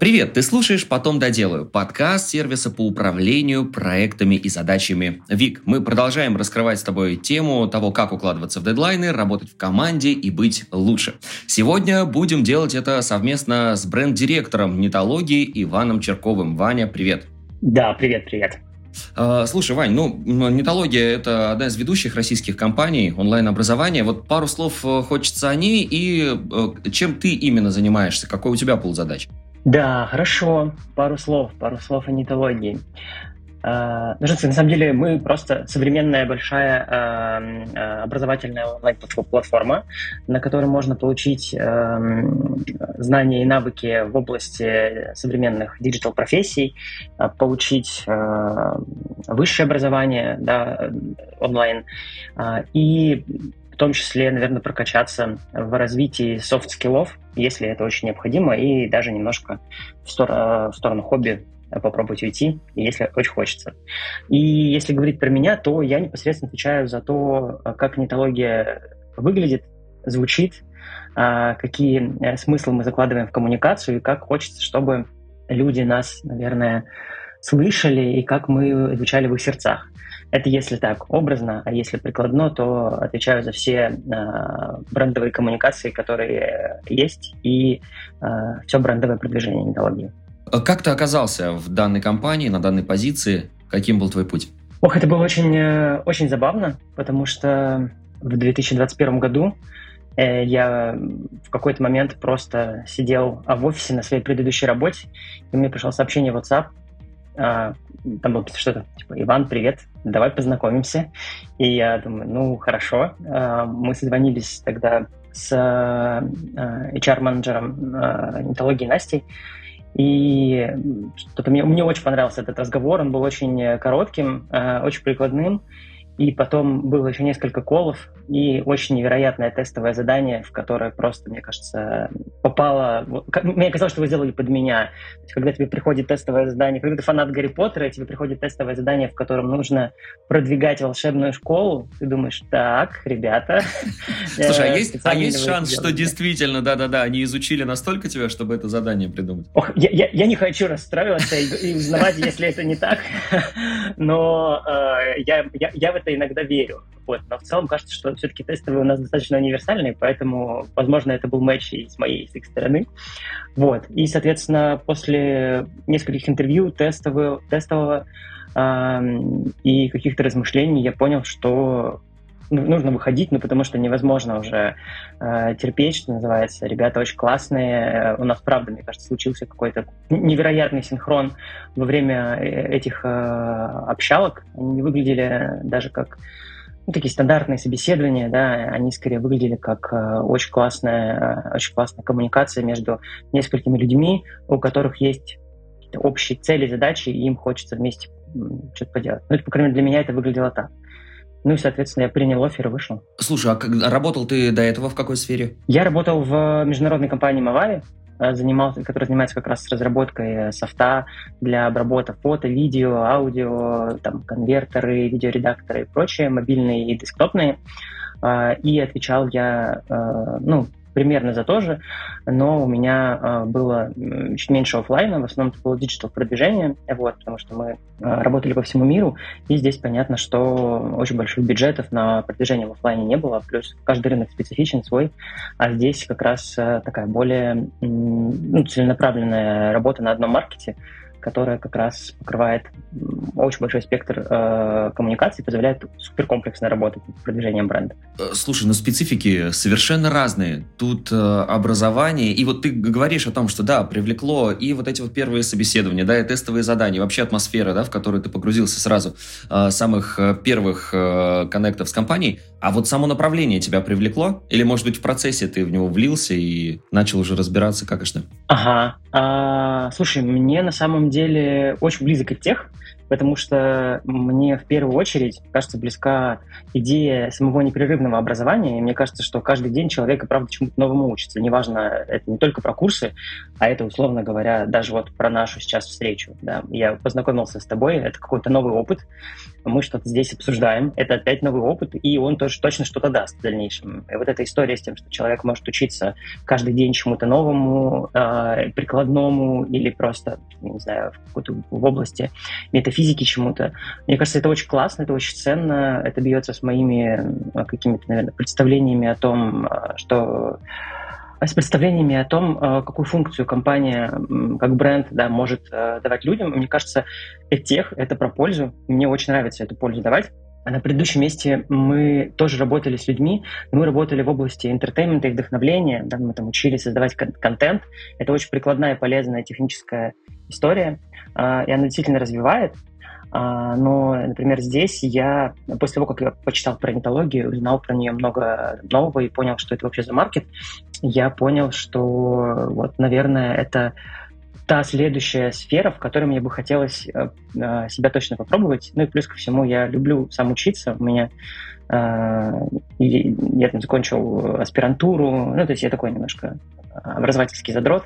Привет, ты слушаешь «Потом доделаю» – подкаст сервиса по управлению проектами и задачами ВИК. Мы продолжаем раскрывать с тобой тему того, как укладываться в дедлайны, работать в команде и быть лучше. Сегодня будем делать это совместно с бренд-директором нетологии Иваном Черковым. Ваня, привет. Да, привет, привет. А, слушай, Вань, ну, Нетология – это одна из ведущих российских компаний онлайн-образования. Вот пару слов э, хочется о ней и э, чем ты именно занимаешься, какой у тебя пул задач? Да, хорошо. Пару слов, пару слов о нетологии. Э, ну, на самом деле мы просто современная большая э, э, образовательная онлайн-платформа, на которой можно получить эм, знания и навыки в области современных digital-профессий, получить высшее образование да, онлайн и в том числе, наверное, прокачаться в развитии soft skill ов, если это очень необходимо, и даже немножко в сторону, в сторону хобби попробовать уйти, если очень хочется. И если говорить про меня, то я непосредственно отвечаю за то, как нетология выглядит, звучит, а, какие э, смыслы мы закладываем в коммуникацию, и как хочется, чтобы люди нас, наверное, слышали, и как мы звучали в их сердцах. Это если так, образно, а если прикладно, то отвечаю за все э, брендовые коммуникации, которые есть, и э, все брендовое продвижение металлургии. А как ты оказался в данной компании, на данной позиции? Каким был твой путь? Ох, это было очень, э, очень забавно, потому что в 2021 году э, я в какой-то момент просто сидел в офисе на своей предыдущей работе, и мне пришло сообщение в WhatsApp, а, там было что-то типа «Иван, привет, давай познакомимся». И я думаю, ну, хорошо. А, мы созвонились тогда с HR-менеджером нетологии Настей, и что-то мне, мне очень понравился этот разговор, он был очень коротким, очень прикладным, и потом было еще несколько колов и очень невероятное тестовое задание, в которое просто, мне кажется, попало... Мне казалось, что вы сделали под меня. Когда тебе приходит тестовое задание, когда ты фанат Гарри Поттера, и тебе приходит тестовое задание, в котором нужно продвигать волшебную школу, ты думаешь, так, ребята... Слушай, а есть, а есть шанс, что действительно, да-да-да, они изучили настолько тебя, чтобы это задание придумать? Ох, я, я, я не хочу расстраиваться и, и узнавать, если это не так, но э, я, я, я в это иногда верю. Вот. Но в целом кажется, что все-таки тестовые у нас достаточно универсальные, поэтому, возможно, это был матч и с моей, и с их стороны. Вот. И, соответственно, после нескольких интервью тестового, тестового э, и каких-то размышлений я понял, что нужно выходить, ну, потому что невозможно уже э, терпеть, что называется. Ребята очень классные. У нас, правда, мне кажется, случился какой-то невероятный синхрон во время э, этих э, общалок. Они не выглядели даже как ну, такие стандартные собеседования, да, они скорее выглядели как э, очень классная, э, очень классная коммуникация между несколькими людьми, у которых есть общие цели, задачи, и им хочется вместе что-то поделать. Ну, это, по крайней мере, для меня это выглядело так. Ну и, соответственно, я принял offer и вышел. Слушай, а как, работал ты до этого в какой сфере? Я работал в международной компании Movavi, э, занимался, которая занимается как раз разработкой э, софта для обработки фото, видео, аудио, там, конвертеры, видеоредакторы и прочее, мобильные и десктопные. Э, и отвечал я, ну, примерно за то же, но у меня э, было чуть меньше офлайна, в основном это было digital продвижение, вот, потому что мы э, работали по всему миру, и здесь понятно, что очень больших бюджетов на продвижение в офлайне не было, плюс каждый рынок специфичен свой, а здесь как раз такая более ну, целенаправленная работа на одном маркете, которая как раз покрывает очень большой спектр э, коммуникаций, позволяет суперкомплексно работать над продвижением бренда. Э, слушай, но специфики совершенно разные. Тут э, образование, и вот ты говоришь о том, что да, привлекло и вот эти вот первые собеседования, да, и тестовые задания, вообще атмосфера, да, в которую ты погрузился сразу, э, самых э, первых э, коннектов с компанией, а вот само направление тебя привлекло? Или, может быть, в процессе ты в него влился и начал уже разбираться, как и что? Ага. А, слушай, мне на самом деле очень близок от тех, потому что мне в первую очередь кажется близка идея самого непрерывного образования, и мне кажется, что каждый день человек правда чему-то новому учится. Неважно, это не только про курсы, а это, условно говоря, даже вот про нашу сейчас встречу. Да. Я познакомился с тобой, это какой-то новый опыт, мы что-то здесь обсуждаем, это опять новый опыт, и он тоже точно что-то даст в дальнейшем. И вот эта история с тем, что человек может учиться каждый день чему-то новому, э, прикладному или просто, не знаю, в, в области метафизики чему-то, мне кажется, это очень классно, это очень ценно, это бьется с моими какими-то, наверное, представлениями о том, что с представлениями о том, э, какую функцию компания как бренд да, может э, давать людям. Мне кажется, tech это про пользу. Мне очень нравится эту пользу давать. А на предыдущем месте мы тоже работали с людьми, мы работали в области entertainment а и вдохновления, да, мы там учились создавать кон- контент. Это очень прикладная, полезная техническая история, э, и она действительно развивает. А, но, например, здесь я, после того, как я почитал про нетологию, узнал про нее много нового и понял, что это вообще за market, я понял, что вот, наверное, это та следующая сфера, в которой мне бы хотелось э, э, себя точно попробовать. Ну и плюс ко всему я люблю сам учиться. У меня э, я там закончил аспирантуру, ну то есть я такой немножко образовательский задрот,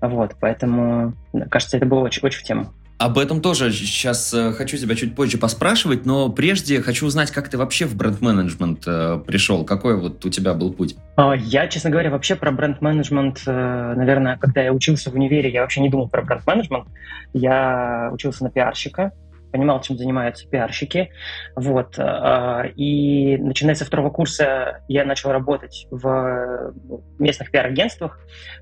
вот, поэтому кажется, это было очень, очень в тему. Об этом тоже сейчас э, хочу тебя чуть позже поспрашивать, но прежде хочу узнать, как ты вообще в бренд-менеджмент э, пришел, какой вот у тебя был путь? А, я, честно говоря, вообще про бренд-менеджмент, э, наверное, когда я учился в универе, я вообще не думал про бренд-менеджмент. Я учился на пиарщика, понимал, чем занимаются пиарщики. Вот. А, и начиная со второго курса я начал работать в местных пиар-агентствах.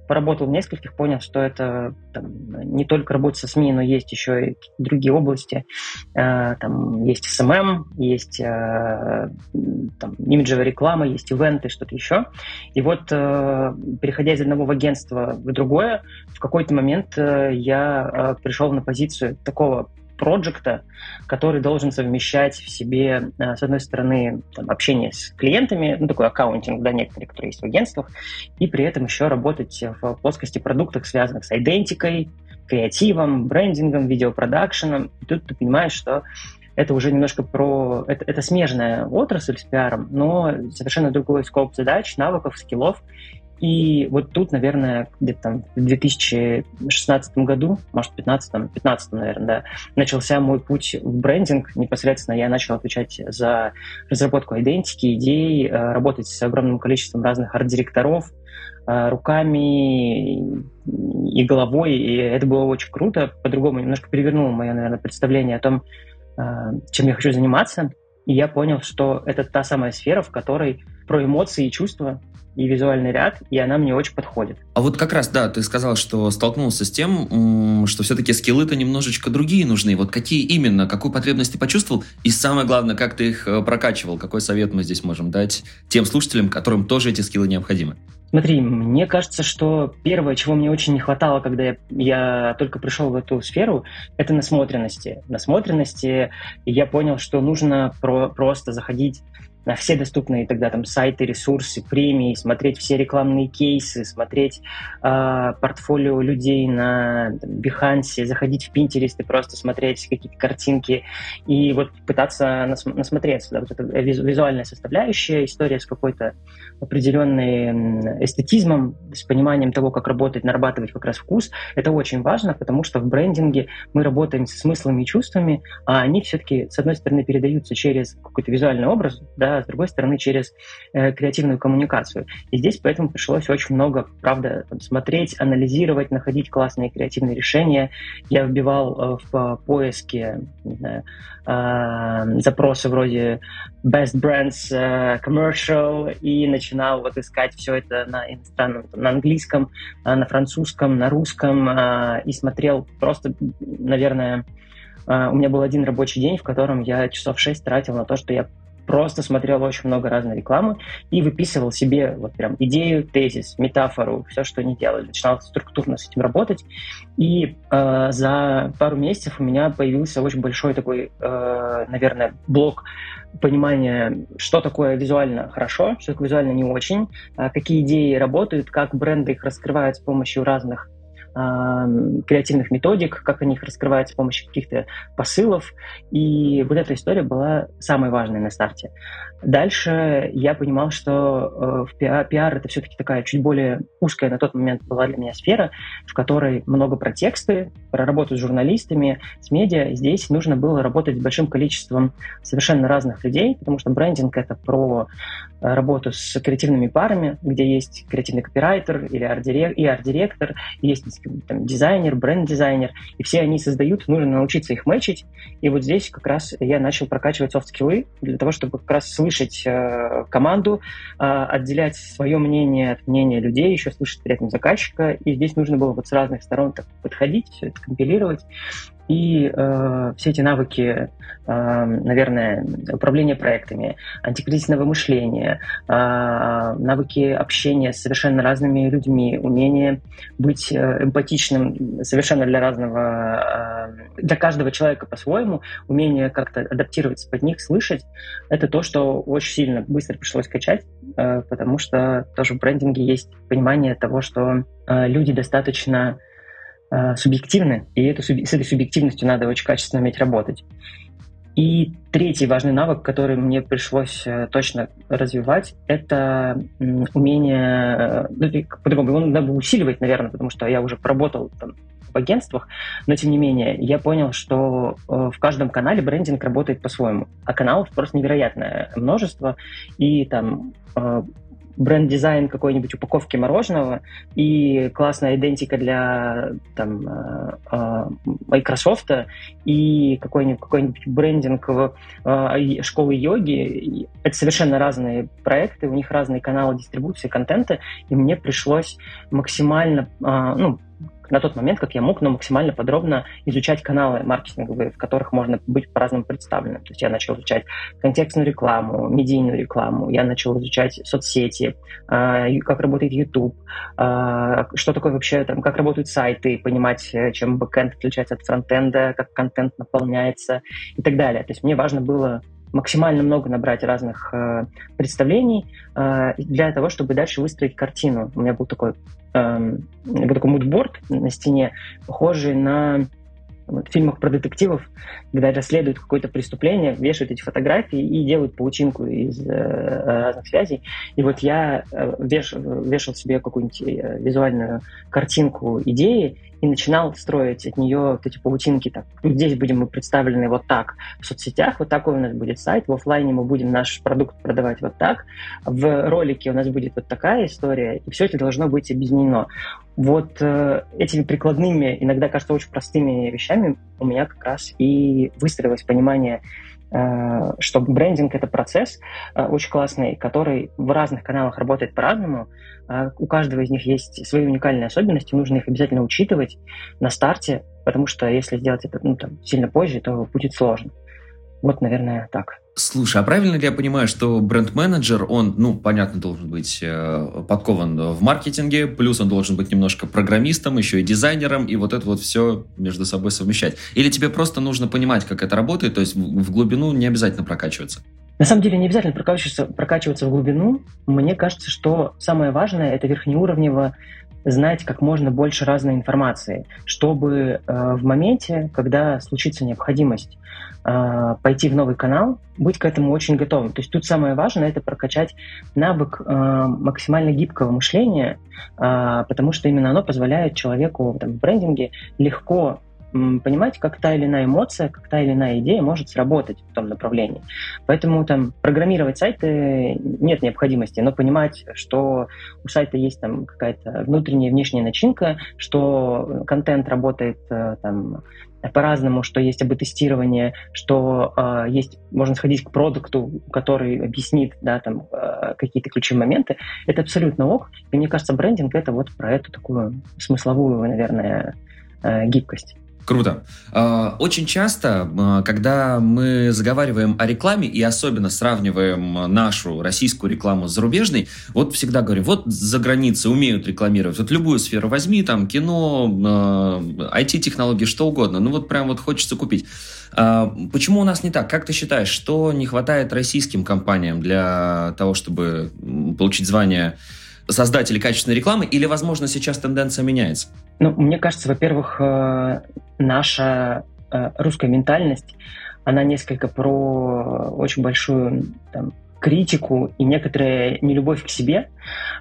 Поработал в нескольких, понял, что это там, не только работа со СМИ, но есть еще и другие области. А, там есть SMM, есть а, там, имиджевая реклама, есть ивенты, что-то еще. И вот, переходя из одного агентства в другое, в какой-то момент я пришел на позицию такого проекта, который должен совмещать в себе, э, с одной стороны, там, общение с клиентами, ну, такой аккаунтинг, да, некоторые, которые есть в агентствах, и при этом еще работать в плоскости продуктов, связанных с идентикой, креативом, брендингом, видеопродакшеном. И тут ты понимаешь, что это уже немножко про... Это, это смежная отрасль с пиаром, но совершенно другой скоп задач, навыков, скиллов. И вот тут, наверное, где-то там в 2016 году, может, 15 15 наверное, да, начался мой путь в брендинг. Непосредственно я начал отвечать за разработку идентики, идей, э, работать с огромным количеством разных арт-директоров, э, руками и головой, и это было очень круто. По-другому немножко перевернуло мое, наверное, представление о том, э, чем я хочу заниматься. И я понял, что это та самая сфера, в которой про эмоции и чувства и визуальный ряд, и она мне очень подходит. А вот как раз, да, ты сказал, что столкнулся с тем, что все-таки скиллы-то немножечко другие нужны. Вот какие именно, какую потребность ты почувствовал, и самое главное, как ты их э, прокачивал, какой совет мы здесь можем дать тем слушателям, которым тоже эти скиллы необходимы? Смотри, мне кажется, что первое, чего мне очень не хватало, когда я, я только пришел в эту сферу, это насмотренности. Насмотренности, я понял, что нужно про, просто заходить на все доступные тогда там сайты, ресурсы, премии, смотреть все рекламные кейсы, смотреть э, портфолио людей на там, Behance, заходить в Pinterest и просто смотреть какие-то картинки и вот пытаться нас, насмотреться. Да, вот эта визуальная составляющая, история с какой-то определенной эстетизмом, с пониманием того, как работать, нарабатывать как раз вкус, это очень важно, потому что в брендинге мы работаем с смыслами и чувствами, а они все-таки, с одной стороны, передаются через какой-то визуальный образ, да, с другой стороны, через э, креативную коммуникацию. И здесь поэтому пришлось очень много, правда, смотреть, анализировать, находить классные креативные решения. Я вбивал э, в поиске, не знаю, э, запросы вроде best brands uh, commercial и начинал вот искать все это на иностранном, на английском, uh, на французском, на русском uh, и смотрел просто, наверное, у меня был один рабочий день, в котором я часов шесть тратил на то, что я просто смотрел очень много разной рекламы и выписывал себе вот прям идею, тезис, метафору, все, что они делали. Начинал структурно с этим работать. И э, за пару месяцев у меня появился очень большой такой, э, наверное, блок понимания, что такое визуально хорошо, что такое визуально не очень, э, какие идеи работают, как бренды их раскрывают с помощью разных креативных методик, как они их раскрывают с помощью каких-то посылов. И вот эта история была самой важной на старте. Дальше я понимал, что э, в пиар, пиар это все-таки такая чуть более узкая на тот момент была для меня сфера, в которой много про тексты, про работу с журналистами, с медиа. Здесь нужно было работать с большим количеством совершенно разных людей, потому что брендинг это про э, работу с креативными парами, где есть креативный копирайтер или арт-директор, и арт-директор, есть там, дизайнер, бренд-дизайнер, и все они создают, нужно научиться их мэчить. И вот здесь как раз я начал прокачивать софт-скиллы для того, чтобы как раз слышать э, команду, э, отделять свое мнение от мнения людей, еще слышать при этом заказчика. И здесь нужно было вот с разных сторон так подходить, все это компилировать. И э, все эти навыки, э, наверное, управления проектами, антикризисного мышления, э, навыки общения с совершенно разными людьми, умение быть э, эмпатичным совершенно для разного, э, для каждого человека по-своему, умение как-то адаптироваться под них, слышать, это то, что очень сильно быстро пришлось качать, э, потому что тоже в брендинге есть понимание того, что э, люди достаточно э, субъективны, и эту, с этой субъективностью надо очень качественно уметь работать. И третий важный навык, который мне пришлось э, точно развивать, это умение, э, ну, по-другому, его надо усиливать, наверное, потому что я уже поработал там, в агентствах, но тем не менее я понял, что в каждом канале брендинг работает по-своему, а каналов просто невероятное множество, и там бренд-дизайн какой-нибудь упаковки мороженого и классная идентика для там, э, э, Microsoft и какой-нибудь, какой-нибудь брендинг в э, школы йоги. Это совершенно разные проекты, у них разные каналы дистрибуции контента, и мне пришлось максимально ну, на тот момент, как я мог, но максимально подробно изучать каналы маркетинговые, в которых можно быть по-разному представленным. То есть я начал изучать контекстную рекламу, медийную рекламу, я начал изучать соцсети, а, как работает YouTube, а, что такое вообще, там, как работают сайты, понимать, э, чем бэкэнд отличается от фронтенда, как контент наполняется и так далее. То есть мне важно было максимально много набрать разных э, представлений э, для того, чтобы дальше выстроить картину. У меня был такой, э, был такой мудборд на стене, похожий на вот, в фильмах про детективов, когда расследуют какое-то преступление, вешают эти фотографии и делают паутинку из э, разных связей. И вот я э, веш, вешал себе какую-нибудь э, визуальную картинку идеи и начинал строить от нее вот эти паутинки. Так, здесь будем мы представлены вот так в соцсетях, вот такой у нас будет сайт, в офлайне мы будем наш продукт продавать вот так, в ролике у нас будет вот такая история, и все это должно быть объединено. Вот э, этими прикладными, иногда кажется очень простыми вещами у меня как раз и выстроилось понимание что брендинг это процесс э, очень классный, который в разных каналах работает по-разному. Э, у каждого из них есть свои уникальные особенности, нужно их обязательно учитывать на старте, потому что если сделать это ну, там, сильно позже, то будет сложно. Вот, наверное, так. Слушай, а правильно ли я понимаю, что бренд-менеджер, он, ну, понятно, должен быть э, подкован в маркетинге, плюс он должен быть немножко программистом, еще и дизайнером, и вот это вот все между собой совмещать? Или тебе просто нужно понимать, как это работает, то есть в, глубину не обязательно прокачиваться? На самом деле не обязательно прокачиваться, прокачиваться в глубину. Мне кажется, что самое важное – это верхнеуровнево знать как можно больше разной информации, чтобы э, в моменте, когда случится необходимость э, пойти в новый канал, быть к этому очень готовым. То есть тут самое важное это прокачать навык э, максимально гибкого мышления, э, потому что именно оно позволяет человеку там, в брендинге легко понимать, как та или иная эмоция, как та или иная идея может сработать в том направлении. Поэтому там программировать сайты нет необходимости, но понимать, что у сайта есть там какая-то внутренняя и внешняя начинка, что контент работает э, там по-разному, что есть АБ-тестирование, что э, есть, можно сходить к продукту, который объяснит, да, там, э, какие-то ключевые моменты, это абсолютно ок. И мне кажется, брендинг — это вот про эту такую смысловую, наверное, э, гибкость. Круто. А, очень часто, а, когда мы заговариваем о рекламе и особенно сравниваем нашу российскую рекламу с зарубежной, вот всегда говорю, вот за границей умеют рекламировать. Вот любую сферу возьми, там кино, IT-технологии, а, что угодно. Ну вот прям вот хочется купить. Почему у нас не так? Как ты считаешь, что не хватает российским компаниям для того, чтобы получить звание создатели качественной рекламы, или, возможно, сейчас тенденция меняется? Ну, мне кажется, во-первых, э, наша э, русская ментальность, она несколько про очень большую там, критику и некоторая нелюбовь к себе.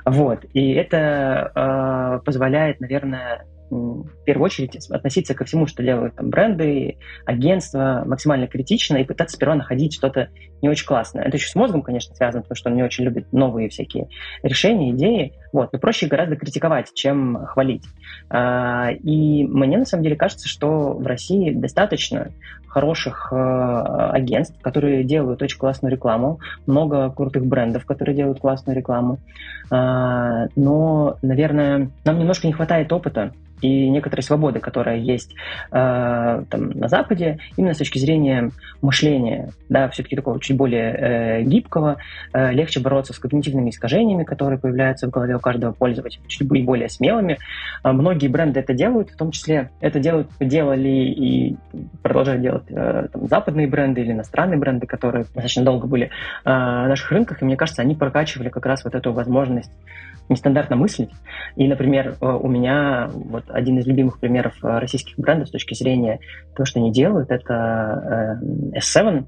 Вот. И это э, позволяет, наверное, в первую очередь относиться ко всему, что делают там бренды, агентства, максимально критично и пытаться сперва находить что-то не очень классное. Это еще с мозгом, конечно, связано, потому что он не очень любит новые всякие решения, идеи. Вот. Но проще гораздо критиковать, чем хвалить. А, и мне на самом деле кажется, что в России достаточно хороших э, агентств, которые делают очень классную рекламу, много крутых брендов, которые делают классную рекламу. А, но, наверное, нам немножко не хватает опыта и некоторой свободы, которая есть э, там, на Западе, именно с точки зрения мышления, да, все-таки такого чуть более э, гибкого, э, легче бороться с когнитивными искажениями, которые появляются в голове у каждого пользователя, чуть более смелыми. Э, многие бренды это делают, в том числе это делают, делали и продолжают делать э, там, западные бренды или иностранные бренды, которые достаточно долго были э, на наших рынках, и мне кажется, они прокачивали как раз вот эту возможность нестандартно мыслить. И, например, э, у меня вот один из любимых примеров российских брендов с точки зрения того, что они делают, это э, S7,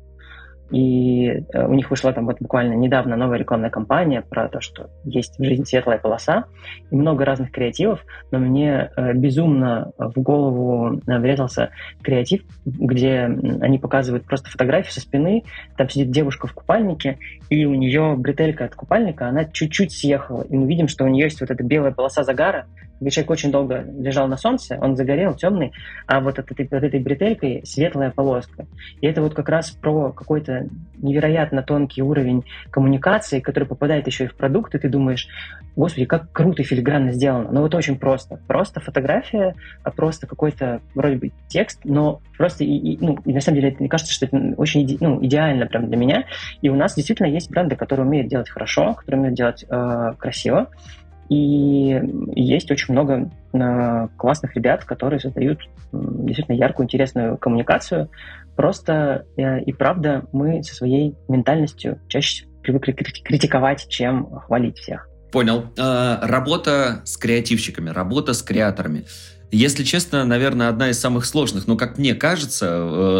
и э, у них вышла там вот буквально недавно новая рекламная кампания про то, что есть в жизни светлая полоса и много разных креативов, но мне э, безумно в голову э, врезался креатив, где они показывают просто фотографию со спины, там сидит девушка в купальнике, и у нее бретелька от купальника, она чуть-чуть съехала, и мы видим, что у нее есть вот эта белая полоса загара, человек очень долго лежал на солнце, он загорел, темный, а вот от этой, от этой бретелькой светлая полоска. И это вот как раз про какой-то невероятно тонкий уровень коммуникации, который попадает еще и в продукт, и ты думаешь, господи, как круто филигранно сделано. Но вот очень просто. Просто фотография, а просто какой-то вроде бы текст, но просто, и, и, ну, и на самом деле, мне кажется, что это очень иде, ну, идеально прям для меня. И у нас действительно есть бренды, которые умеют делать хорошо, которые умеют делать э, красиво. И есть очень много э, классных ребят, которые создают действительно яркую, интересную коммуникацию. Просто э, и правда мы со своей ментальностью чаще привыкли критиковать, чем хвалить всех. Понял. Э, работа с креативщиками, работа с креаторами. Если честно, наверное, одна из самых сложных. Но, как мне кажется,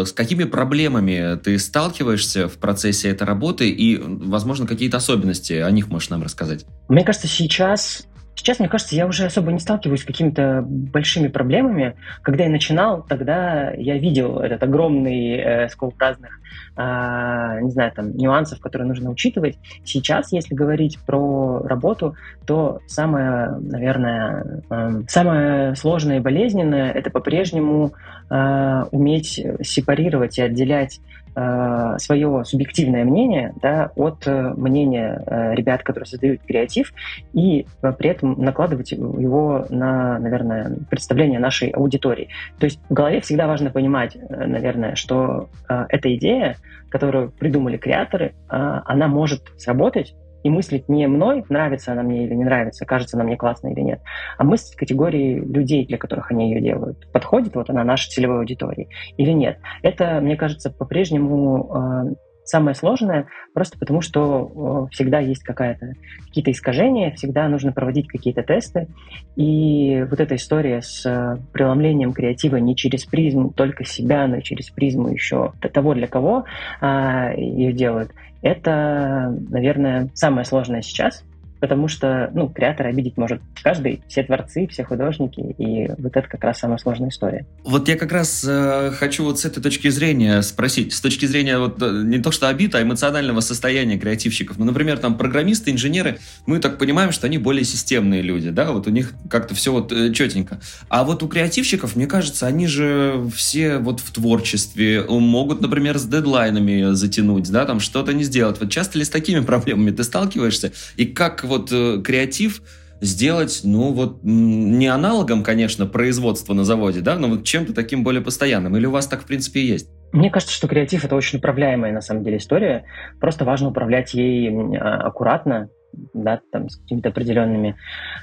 э, с какими проблемами ты сталкиваешься в процессе этой работы и, возможно, какие-то особенности о них можешь нам рассказать? Мне кажется, сейчас Сейчас, мне кажется, я уже особо не сталкиваюсь с какими-то большими проблемами. Когда я начинал, тогда я видел этот огромный э, скоп разных, э, не знаю, там, нюансов, которые нужно учитывать. Сейчас, если говорить про работу, то самое, наверное, э, самое сложное и болезненное – это по-прежнему э, уметь сепарировать и отделять э, свое субъективное мнение да, от э, мнения э, ребят, которые создают креатив, и при этом накладывать его на, наверное, представление нашей аудитории. То есть в голове всегда важно понимать, наверное, что эта идея, которую придумали креаторы, она может сработать, и мыслить не мной, нравится она мне или не нравится, кажется она мне классной или нет, а мыслить категории людей, для которых они ее делают. Подходит вот она нашей целевой аудитории или нет. Это, мне кажется, по-прежнему э, самое сложное, просто потому что э, всегда есть какая-то, какие-то искажения, всегда нужно проводить какие-то тесты. И вот эта история с э, преломлением креатива не через призму только себя, но и через призму еще того, для кого э, ее делают, это, наверное, самое сложное сейчас, потому что, ну, креатора обидеть может каждый, все творцы, все художники, и вот это как раз самая сложная история. Вот я как раз э, хочу вот с этой точки зрения спросить, с точки зрения вот э, не то что обид, а эмоционального состояния креативщиков. Ну, например, там программисты, инженеры, мы так понимаем, что они более системные люди, да, вот у них как-то все вот э, четенько. А вот у креативщиков, мне кажется, они же все вот в творчестве могут, например, с дедлайнами затянуть, да, там что-то не сделать. Вот часто ли с такими проблемами ты сталкиваешься? И как вот э, креатив сделать, ну вот, не аналогом, конечно, производства на заводе, да, но вот чем-то таким более постоянным? Или у вас так, в принципе, и есть? Мне кажется, что креатив — это очень управляемая, на самом деле, история. Просто важно управлять ей а, аккуратно, да, там, с какими-то определенными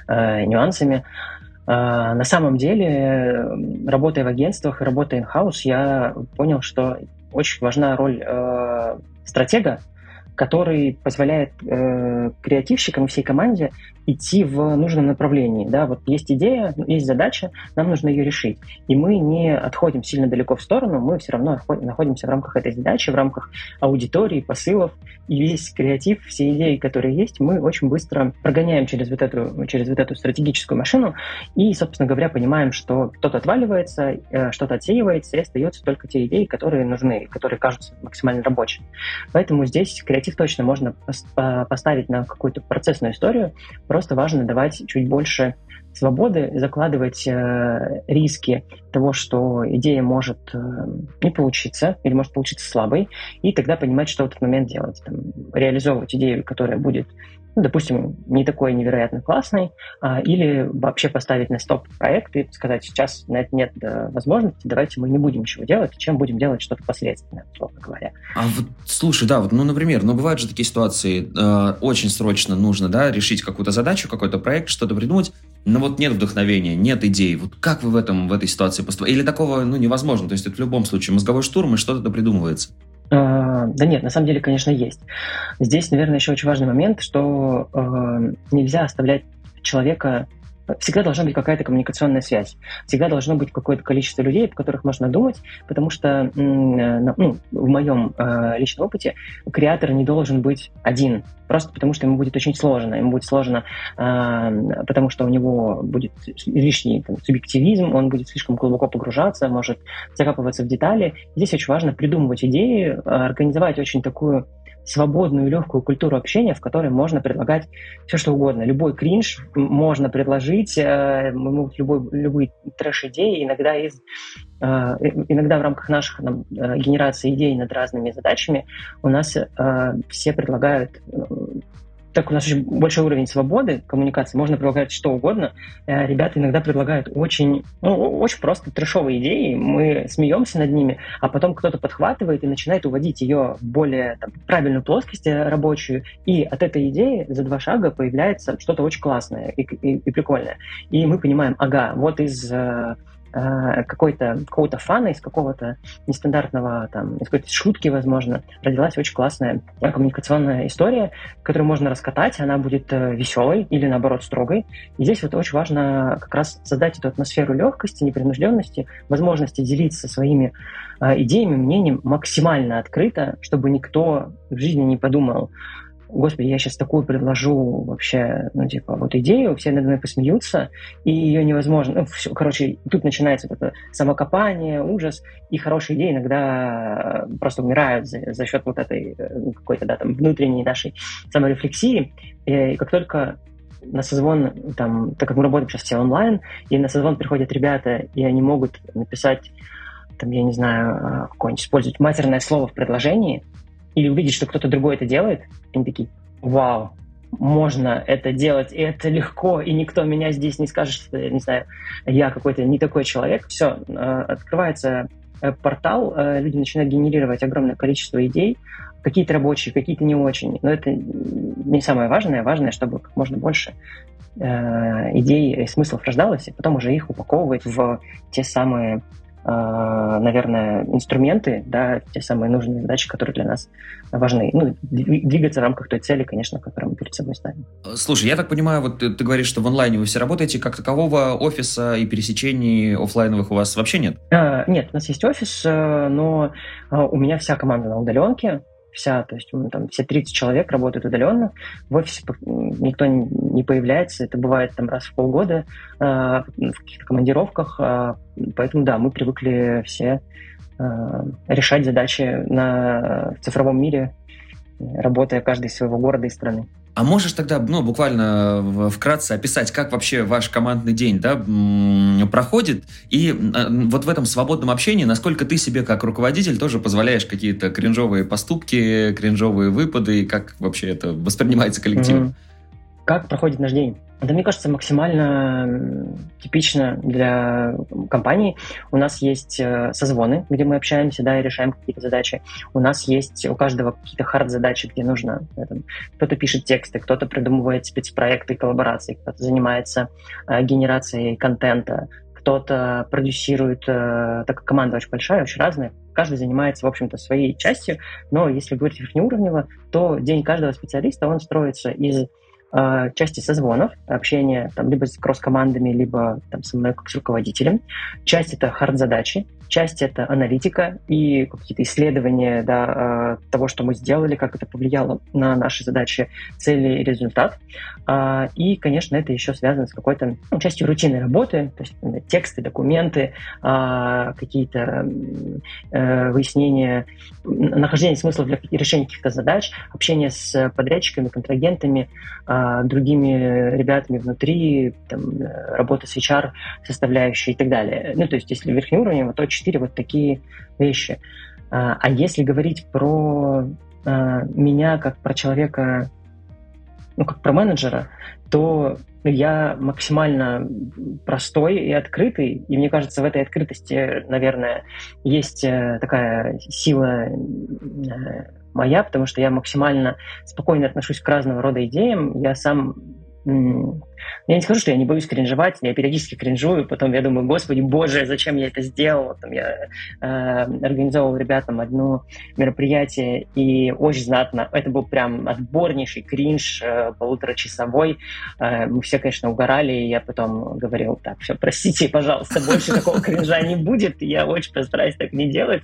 э, нюансами. Э, на самом деле, работая в агентствах и работая in-house, я понял, что очень важна роль э, стратега, который позволяет э, э, креативщикам и всей команде идти в нужном направлении. Да? Вот есть идея, есть задача, нам нужно ее решить. И мы не отходим сильно далеко в сторону, мы все равно находимся в рамках этой задачи, в рамках аудитории, посылов. И весь креатив, все идеи, которые есть, мы очень быстро прогоняем через вот эту, через вот эту стратегическую машину и, собственно говоря, понимаем, что кто-то отваливается, э, что-то отсеивается, и остаются только те идеи, которые нужны, которые кажутся максимально рабочими. Поэтому здесь креатив точно можно поставить на какую-то процессную историю, Просто важно давать чуть больше свободы, закладывать э, риски того, что идея может э, не получиться или может получиться слабой, и тогда понимать, что в этот момент делать. Там, реализовывать идею, которая будет допустим, не такой невероятно классный, а, или вообще поставить на стоп проект и сказать, сейчас на это нет э, возможности, давайте мы не будем ничего делать, чем будем делать что-то последственное, условно говоря. А вот, слушай, да, вот, ну, например, ну, бывают же такие ситуации, э, очень срочно нужно, да, решить какую-то задачу, какой-то проект, что-то придумать, но вот нет вдохновения, нет идей. Вот как вы в этом, в этой ситуации поступаете? Или такого, ну, невозможно, то есть это в любом случае мозговой штурм, и что-то придумывается. А, да нет, на самом деле, конечно, есть. Здесь, наверное, еще очень важный момент, что э, нельзя оставлять человека всегда должна быть какая-то коммуникационная связь, всегда должно быть какое-то количество людей, по которых можно думать, потому что ну, в моем э, личном опыте креатор не должен быть один, просто потому что ему будет очень сложно, ему будет сложно, э, потому что у него будет лишний там, субъективизм, он будет слишком глубоко погружаться, может закапываться в детали. Здесь очень важно придумывать идеи, организовать очень такую свободную и легкую культуру общения, в которой можно предлагать все, что угодно. Любой кринж можно предложить, э, могут любой, любые трэш-идеи, иногда из э, иногда в рамках наших там, э, генерации идей над разными задачами у нас все предлагают так у нас очень большой уровень свободы коммуникации, можно предлагать что угодно. Э, ребята иногда предлагают очень, ну, очень просто трешовые идеи, мы смеемся над ними, а потом кто-то подхватывает и начинает уводить ее в более там, правильную плоскость э, рабочую, и от этой идеи за два шага появляется что-то очень классное и, и, и прикольное. И мы понимаем, ага, вот из э, Э, какой-то какого-то фана, из какого-то нестандартного, там, из какой-то шутки, возможно, родилась очень классная коммуникационная история, которую можно раскатать, она будет э, веселой или, наоборот, строгой. И здесь вот очень важно как раз создать эту атмосферу легкости, непринужденности, возможности делиться своими э, идеями, мнением максимально открыто, чтобы никто в жизни не подумал, господи, я сейчас такую предложу вообще, ну, типа, вот идею, все надо мной посмеются, и ее невозможно, ну, все, короче, тут начинается вот это самокопание, ужас, и хорошие идеи иногда просто умирают за, за счет вот этой э, какой-то, да, там, внутренней нашей саморефлексии, и как только на созвон, там, так как мы работаем сейчас все онлайн, и на созвон приходят ребята, и они могут написать, там, я не знаю, а, какое-нибудь использовать матерное слово в предложении, или увидеть, что кто-то другой это делает, они такие, вау, можно это делать, и это легко, и никто меня здесь не скажет, что, не знаю, я какой-то не такой человек. Все, э, открывается э, портал, э, люди начинают генерировать огромное количество идей, какие-то рабочие, какие-то не очень. Но это не самое важное. Важное, чтобы как можно больше идей и смыслов рождалось, и потом уже их упаковывать в те самые наверное, инструменты, да, те самые нужные задачи, которые для нас важны. Ну, двигаться в рамках той цели, конечно, которую мы перед собой ставим. Слушай, я так понимаю, вот ты, ты говоришь, что в онлайне вы все работаете, как такового офиса и пересечений офлайновых у вас вообще нет? А, нет, у нас есть офис, э, но у меня вся команда на удаленке, вся, то есть там все 30 человек работают удаленно, в офисе никто не появляется, это бывает там раз в полгода э, в каких-то командировках, э, поэтому да, мы привыкли все э, решать задачи на в цифровом мире, работая каждый из своего города и страны. А можешь тогда, ну, буквально вкратце описать, как вообще ваш командный день, да, проходит, и а, вот в этом свободном общении, насколько ты себе как руководитель тоже позволяешь какие-то кринжовые поступки, кринжовые выпады, и как вообще это воспринимается коллективом? Mm-hmm. Как проходит наш день? Да, мне кажется, максимально типично для компании. У нас есть э, созвоны, где мы общаемся, да, и решаем какие-то задачи. У нас есть у каждого какие-то хард-задачи, где нужно... Кто-то пишет тексты, кто-то придумывает спецпроекты, коллаборации, кто-то занимается э, генерацией контента, кто-то продюсирует, так как команда очень большая, очень разная, каждый занимается, в общем-то, своей частью, но если говорить верхнеуровнево, то день каждого специалиста, он строится из э, части созвонов, общения там, либо с кросс-командами, либо там, со мной как с руководителем. Часть — это хард-задачи, часть — это аналитика и какие-то исследования да, э, того, что мы сделали, как это повлияло на наши задачи, цели и результат. Э, и, конечно, это еще связано с какой-то ну, частью рутинной работы, то есть тексты, документы, э, какие-то выяснения, нахождение смысла для решения каких-то задач, общение с подрядчиками, контрагентами, а, другими ребятами внутри, там, работа с HR составляющей и так далее. Ну, то есть, если верхний уровень, то четыре вот такие вещи. А, а если говорить про а, меня как про человека, ну, как про менеджера, то я максимально простой и открытый, и мне кажется, в этой открытости, наверное, есть э, такая сила э, моя, потому что я максимально спокойно отношусь к разного рода идеям. Я сам я не скажу, что я не боюсь кринжевать, я периодически кринжую, потом я думаю, господи, боже, зачем я это сделал? Там я э, организовывал ребятам одно мероприятие, и очень знатно, это был прям отборнейший кринж, э, полуторачасовой. Э, мы все, конечно, угорали, и я потом говорил, так, все, простите, пожалуйста, больше такого кринжа не будет, я очень постараюсь так не делать.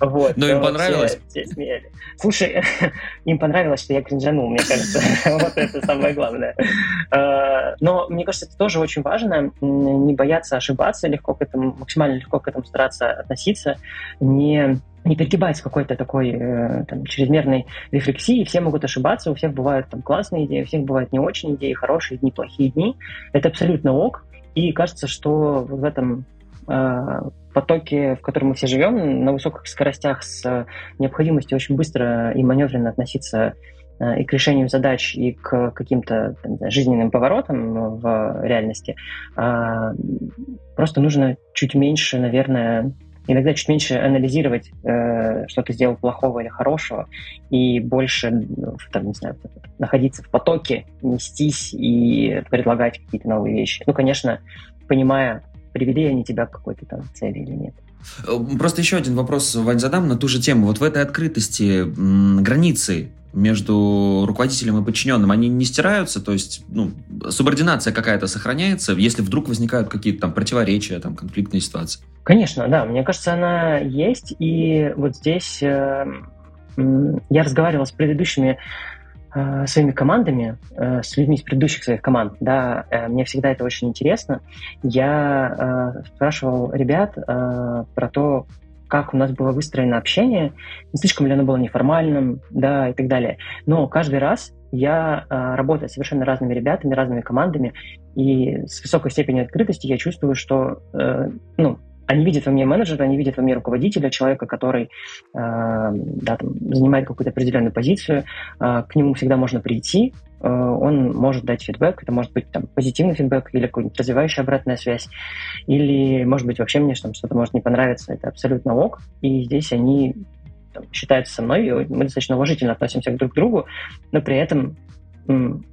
Вот. Но им понравилось? Все, все смеяли. Слушай, им понравилось, что я кринжанул, мне кажется. Вот это самое главное. Э, но мне кажется, это тоже очень важно, не бояться ошибаться, легко к этому, максимально легко к этому стараться относиться, не не перегибать какой-то такой э, там, чрезмерной рефлексии. Все могут ошибаться, у всех бывают там классные идеи, у всех бывают не очень идеи, хорошие дни, плохие дни. Это абсолютно ок. И кажется, что в этом э, потоке, в котором мы все живем, на высоких скоростях с необходимостью очень быстро и маневренно относиться Э, и к решениям задач, и к каким-то жизненным поворотам в реальности, а, просто нужно чуть меньше, наверное, иногда чуть меньше анализировать, э, что ты сделал плохого или хорошего, и больше, ну, там, не знаю, находиться в потоке, нестись и предлагать какие-то новые вещи. Ну, конечно, понимая, привели они тебя к какой-то там цели или нет. Э, просто еще один вопрос, Вань, задам на ту же тему. Вот в этой открытости границы между руководителем и подчиненным, они не стираются, то есть ну, субординация какая-то сохраняется, если вдруг возникают какие-то там противоречия, там конфликтные ситуации? Конечно, да, мне кажется, она есть, и вот здесь э, я разговаривал с предыдущими э, своими командами, э, с людьми из предыдущих своих команд, да, э, мне всегда это очень интересно. Я э, спрашивал ребят э, про то, как у нас было выстроено общение, не слишком ли оно было неформальным, да, и так далее. Но каждый раз я э, работаю с совершенно разными ребятами, разными командами, и с высокой степенью открытости я чувствую, что, э, ну, они видят во мне менеджера, они видят во мне руководителя, человека, который э, да, там, занимает какую-то определенную позицию. Э, к нему всегда можно прийти, он может дать фидбэк, это может быть там, позитивный фидбэк или какая-нибудь развивающая обратная связь, или, может быть, вообще мне что-то может не понравиться, это абсолютно ок. И здесь они там, считаются со мной, и мы достаточно уважительно относимся друг к другу, но при этом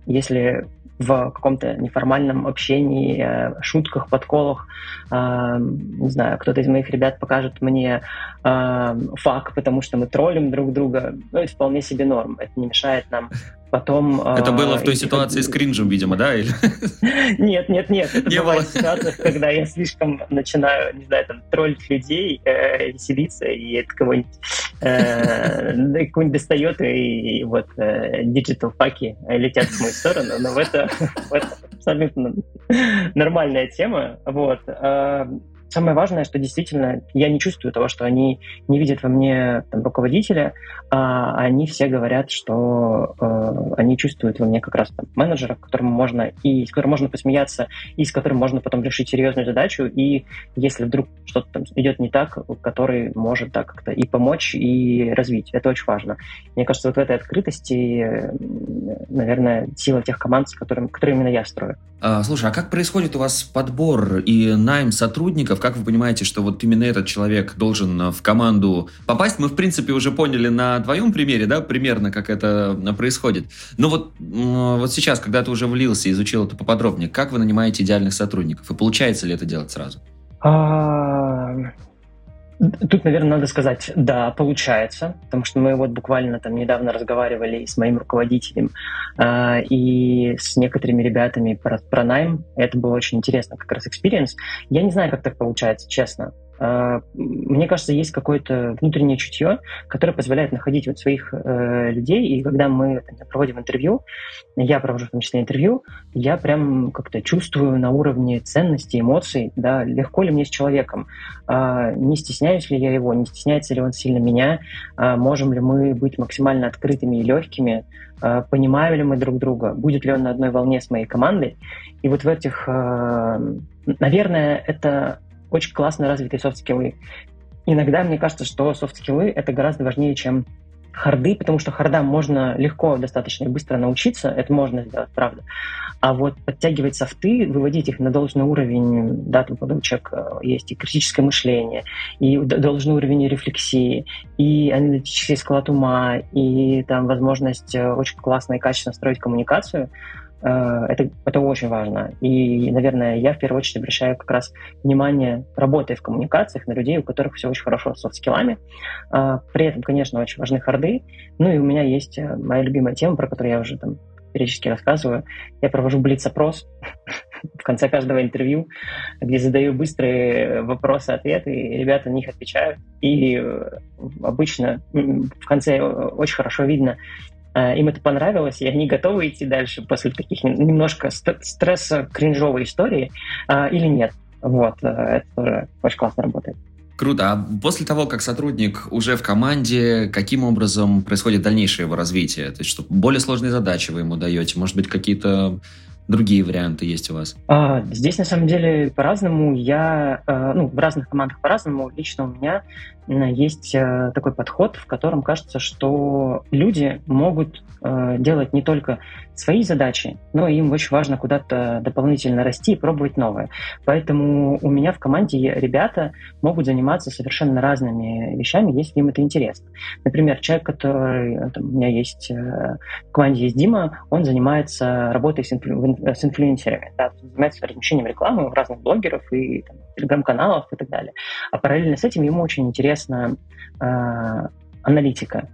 если в каком-то неформальном общении, э, шутках, подколах. Э, не знаю, кто-то из моих ребят покажет мне э, fuck, потому что мы троллим друг друга. Ну, это вполне себе норм. Это не мешает нам Потом... Это было в той ситуации с кринжем, видимо, да? Или... Нет, нет, нет. Это не бывает в ситуациях, когда я слишком начинаю, не знаю, там, троллить людей, э, веселиться, и это кого-нибудь, э, кого-нибудь достает, и, и вот э, digital fuck и летят в мою сторону, но в это, в это абсолютно нормальная тема. Вот. Самое важное, что действительно я не чувствую того, что они не видят во мне там, руководителя, а они все говорят, что э, они чувствуют во мне как раз там, менеджера, которому можно и с которым можно посмеяться, и с которым можно потом решить серьезную задачу, и если вдруг что-то там идет не так, который может так как-то и помочь, и развить. Это очень важно. Мне кажется, вот в этой открытости, наверное, сила тех команд, с которыми, которые именно я строю. А, слушай, а как происходит у вас подбор и найм сотрудников? Как вы понимаете, что вот именно этот человек должен э, в команду попасть? Мы, в принципе, уже поняли на твоем примере, да, примерно, как это э, происходит. Но вот, вот сейчас, когда ты уже влился, изучил это поподробнее, как вы нанимаете идеальных сотрудников? И получается ли это делать сразу? Тут, наверное, надо сказать, да, получается, потому что мы вот буквально там недавно разговаривали с моим руководителем э, и с некоторыми ребятами про, про найм. Это было очень интересно, как раз experience. Я не знаю, как так получается, честно. А, мне кажется, есть какое-то внутреннее чутье, которое позволяет находить вот своих э, людей, и когда мы там, проводим интервью, я провожу в том числе интервью, я прям как-то чувствую на уровне ценностей, эмоций, да, легко ли мне с человеком, э, не стесняюсь ли я его, не стесняется ли он сильно меня, э, можем ли мы быть максимально открытыми и легкими, э, понимаем ли мы друг друга, будет ли он на одной волне с моей командой. И вот в этих, э, наверное, это очень классно развитые soft skill ы. Иногда мне кажется, что soft skill ы — это гораздо важнее, чем hard ы, потому что hard ам можно легко достаточно быстро научиться, это можно сделать, правда. А вот подтягивать софты, выводить их на должный уровень, да, там подучек э, есть и критическое мышление, и должный уровень рефлексии, и аналитический склад ума, и там возможность э, очень классно и качественно строить коммуникацию — это, это очень важно. И, наверное, я в первую очередь обращаю как раз внимание, работая в коммуникациях, на людей, у которых все очень хорошо с софт-скиллами. Э, при этом, конечно, очень важны харды. Ну и у меня есть э, моя любимая тема, про которую я уже там периодически рассказываю. Я провожу блиц-опрос в конце каждого интервью, где задаю быстрые вопросы-ответы, и ребята на них отвечают. И обычно в конце очень хорошо видно, Э, им это понравилось, и они готовы идти дальше после таких немножко стресса, кринжовой истории э, или нет. Вот, э, это тоже очень классно работает. Круто. А после того, как сотрудник уже в команде, каким образом происходит дальнейшее его развитие? То есть, что более сложные задачи вы ему даете? Может быть, какие-то другие варианты есть у вас? А, здесь, на самом деле, по-разному. Я, ну, в разных командах по-разному. Лично у меня есть э, такой подход, в котором кажется, что люди могут э, делать не только свои задачи, но им очень важно куда-то дополнительно расти и пробовать новое. Поэтому у меня в команде ребята могут заниматься совершенно разными вещами, если им это интересно. Например, человек, который э, там, у меня есть в команде есть Дима, он занимается работой с, инфлю, с инфлюенсерами, да, занимается размещением рекламы у разных блогеров и телеграм-каналов и так далее. А параллельно с этим ему очень интересна э, аналитика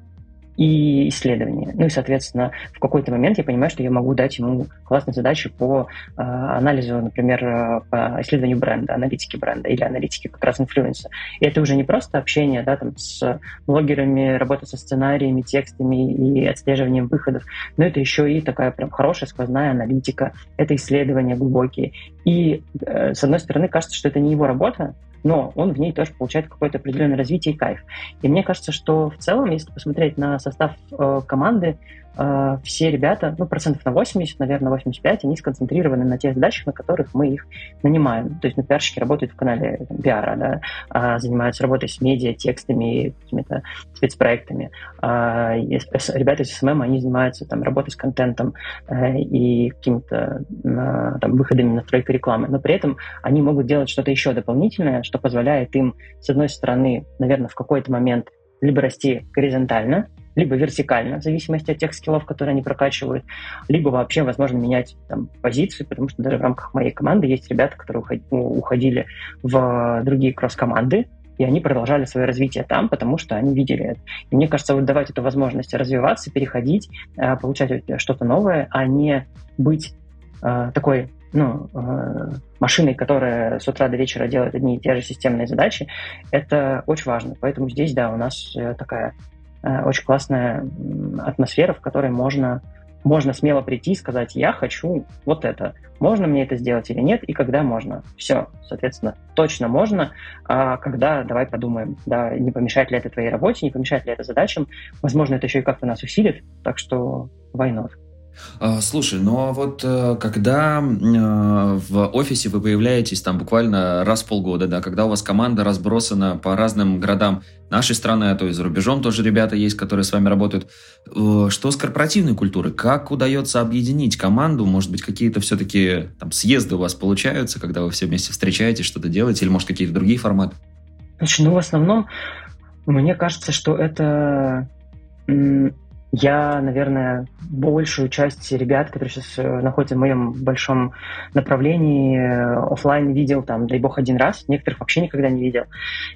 и исследования. Ну и, соответственно, в какой-то момент я понимаю, что я могу дать ему классные задачи по э, анализу, например, э, по исследованию бренда, аналитики бренда или аналитики как раз инфлюенса. И это уже не просто общение да, там, с блогерами, работа со сценариями, текстами и отслеживанием выходов, но это еще и такая прям хорошая сквозная аналитика, это исследования глубокие. И, э, с одной стороны, кажется, что это не его работа, но он в ней тоже получает какое-то определенное развитие и кайф. И мне кажется, что в целом, если посмотреть на состав э, команды, э, все ребята, ну, процентов на 80, наверное, 85, они сконцентрированы на тех задачах, на которых мы их нанимаем. То есть, ну, пиарщики работают в канале пиара, да, а, занимаются работой с медиа, текстами, какими-то спецпроектами. А, ребята из SMM, они занимаются там работой с контентом э, и какими-то э, там выходами на стройку рекламы. Но при этом они могут делать что-то еще дополнительное, что позволяет им, с одной стороны, наверное, в какой-то момент либо расти горизонтально, либо вертикально, в зависимости от тех скиллов, которые они прокачивают, либо вообще, возможно, менять там, позиции, потому что даже в рамках моей команды есть ребята, которые уходили в другие кросс-команды, и они продолжали свое развитие там, потому что они видели это. И мне кажется, вот давать эту возможность развиваться, переходить, э, получать что-то новое, а не быть э, такой ну, э, машиной, которая с утра до вечера делает одни и те же системные задачи, это очень важно. Поэтому здесь, да, у нас такая Э, очень классная атмосфера, в которой можно, можно смело прийти и сказать, я хочу вот это. Можно мне это сделать или нет, и когда можно. Все, соответственно, точно можно, а когда, давай подумаем, да, не помешает ли это твоей работе, не помешает ли это задачам. Возможно, это еще и как-то нас усилит, так что why not? А, слушай, ну а вот э, когда э, в офисе вы появляетесь там буквально раз в полгода, да, когда у вас команда разбросана по разным городам нашей страны, а то и за рубежом тоже ребята есть, которые с вами работают, э, что с корпоративной культурой? Как удается объединить команду? Может быть, какие-то все-таки там съезды у вас получаются, когда вы все вместе встречаетесь, что-то делаете, или, может, какие-то другие форматы? Значит, ну, в основном, мне кажется, что это Я, наверное, большую часть ребят, которые сейчас э, находятся в моем большом направлении, э, офлайн видел, там, дай бог, один раз, некоторых вообще никогда не видел.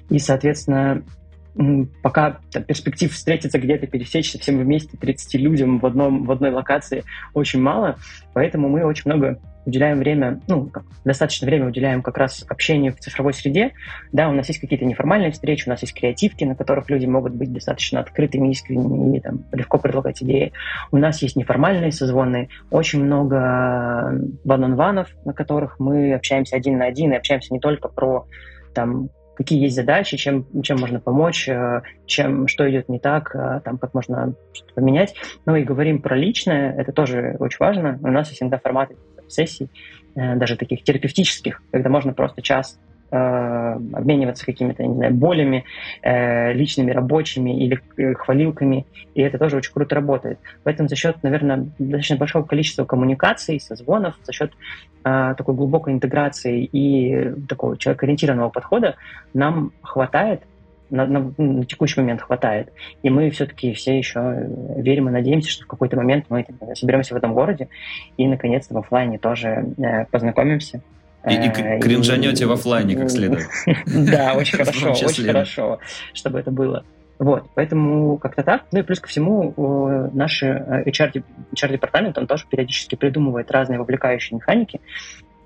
И, соответственно, пока там, перспектив встретиться где-то, пересечься всем вместе 30 людям в, одном, в одной локации очень мало, поэтому мы очень много уделяем время, ну, как, достаточно время уделяем как раз общению в цифровой среде. Да, у нас есть какие-то неформальные встречи, у нас есть креативки, на которых люди могут быть достаточно открытыми, искренними и там, легко предлагать идеи. У нас есть неформальные созвоны, очень много ван-он-ванов, на которых мы общаемся один на один и общаемся не только про там какие есть задачи, чем, чем можно помочь, э, чем, что идет не так, э, там, как можно что-то поменять. Ну и говорим про личное, это тоже очень важно. У нас есть иногда форматы сессий, э, даже таких терапевтических, когда можно просто час Э, обмениваться какими-то, не знаю, болями э, личными, рабочими или хвалилками, и это тоже очень круто работает. Поэтому за счет, наверное, достаточно большого количества коммуникаций, созвонов, за счет такой глубокой интеграции и такого человекоориентированного подхода нам хватает на, на, на текущий момент хватает. И мы все-таки все еще верим и надеемся, что в какой-то момент мы соберемся в этом городе и, наконец-то, в офлайне тоже э, познакомимся, и, и э, кринжанете в офлайне как следует. Да, очень хорошо, очень хорошо, чтобы это было. Вот, поэтому как-то так. Ну и плюс ко всему наш HR-департамент, он тоже периодически придумывает разные вовлекающие механики,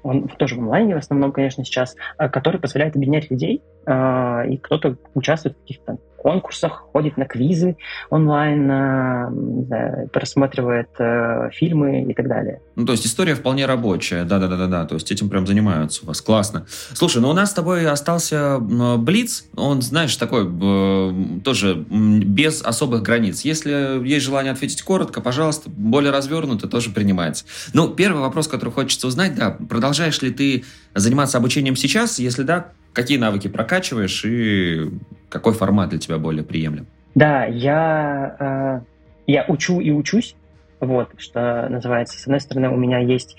он тоже в онлайне в основном, конечно, сейчас, э, который позволяет объединять людей, э, и кто-то участвует в каких-то конкурсах, ходит на квизы онлайн, не знаю, просматривает э, фильмы и так далее. Ну, то есть история вполне рабочая, да-да-да-да, то есть этим прям занимаются у вас, классно. Слушай, ну у нас с тобой остался Блиц, он, знаешь, такой э, тоже без особых границ. Если есть желание ответить коротко, пожалуйста, более развернуто тоже принимается. Ну, первый вопрос, который хочется узнать, да, продолжаешь ли ты заниматься обучением сейчас? Если да, какие навыки прокачиваешь и какой формат для тебя более приемлем? Да, я, э, я учу и учусь, вот, что называется. С одной стороны, у меня есть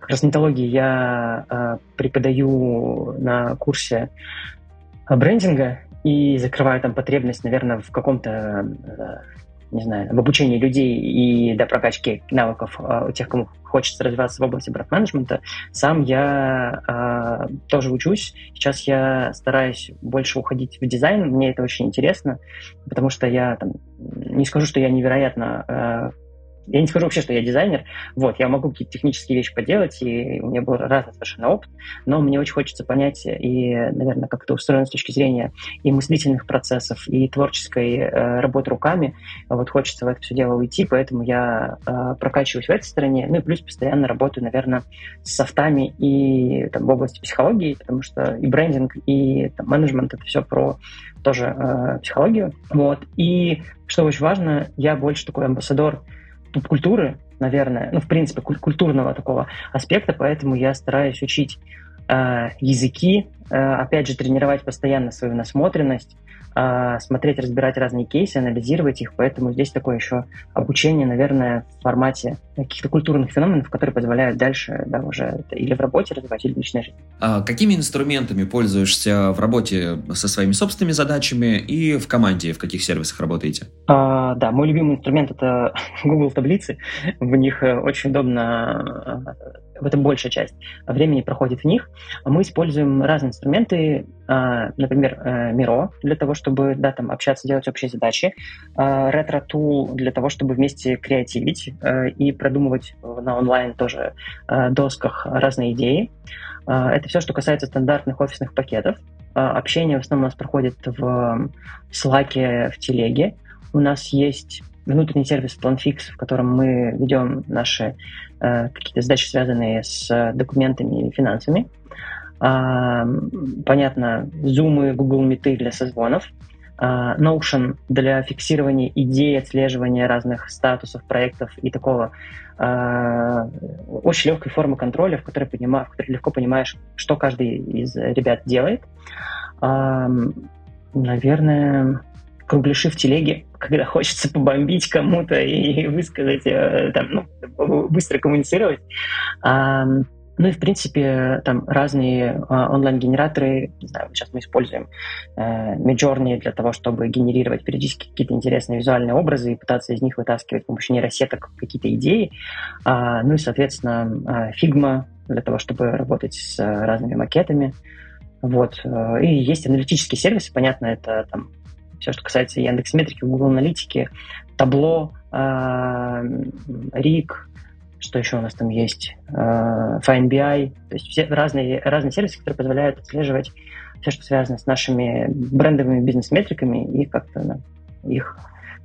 косметологии, я э, преподаю на курсе брендинга и закрываю там потребность, наверное, в каком-то э, не знаю, в обучении людей и для прокачки навыков э, у тех, кому хочется развиваться в области бренд-менеджмента. Сам я э, тоже учусь. Сейчас я стараюсь больше уходить в дизайн. Мне это очень интересно, потому что я там, не скажу, что я невероятно э, я не скажу вообще, что я дизайнер. Вот, я могу какие-то технические вещи поделать, и у меня был разный совершенно опыт, но мне очень хочется понять и, наверное, как это устроено с точки зрения и мыслительных процессов, и творческой э, работы руками. Вот хочется в это все дело уйти, поэтому я э, прокачиваюсь в этой стороне, ну и плюс постоянно работаю, наверное, с софтами и там, в области психологии, потому что и брендинг, и там, менеджмент — это все про тоже э, психологию. Вот. И, что очень важно, я больше такой амбассадор культуры, наверное, ну, в принципе, культурного такого аспекта, поэтому я стараюсь учить языки, э, опять же, тренировать постоянно свою насмотренность, э, смотреть, разбирать разные кейсы, анализировать их, поэтому здесь такое еще обучение, наверное, в формате каких-то культурных феноменов, которые позволяют дальше, да, уже или в работе развивать, или в личной жизни. А какими инструментами пользуешься в работе со своими собственными задачами и в команде, в каких сервисах работаете? А, да, мой любимый инструмент — это Google таблицы. В них э, очень удобно в этом большая часть времени проходит в них. Мы используем разные инструменты, а, например, э, Miro для того, чтобы да, там, общаться, делать общие задачи, а, Retro Tool для того, чтобы вместе креативить э, и продумывать на онлайн тоже э, досках разные идеи. А, это все, что касается стандартных офисных пакетов. Общение в основном у нас проходит в Slack, в Телеге. У нас есть внутренний сервис PlanFix, в котором мы ведем наши э, какие-то задачи, связанные с документами и финансами. Э, понятно, Zoom и Google Meet для созвонов. Э, Notion для фиксирования идей, отслеживания разных статусов проектов и такого э, очень легкой формы контроля, в которой, понима, в которой легко понимаешь, что каждый из ребят делает. Э, наверное, кругляши в телеге, когда хочется побомбить кому-то и высказать, э, там, ну, быстро коммуницировать. Ну и, в принципе, там разные а, онлайн-генераторы, не знаю, сейчас мы используем э, Midjourney для того, чтобы генерировать периодически какие-то интересные визуальные образы и пытаться из них вытаскивать с помощью нейросеток какие-то идеи. А, ну и, соответственно, Figma для того, чтобы работать с разными макетами. Вот. Э, и есть аналитические сервисы, понятно, это там все, что касается Яндекс Метрики, Google Аналитики, Табло, Рик, что еще у нас там есть, FineBI, то есть все разные, разные сервисы, которые позволяют отслеживать все, что связано с нашими брендовыми бизнес-метриками и как-то их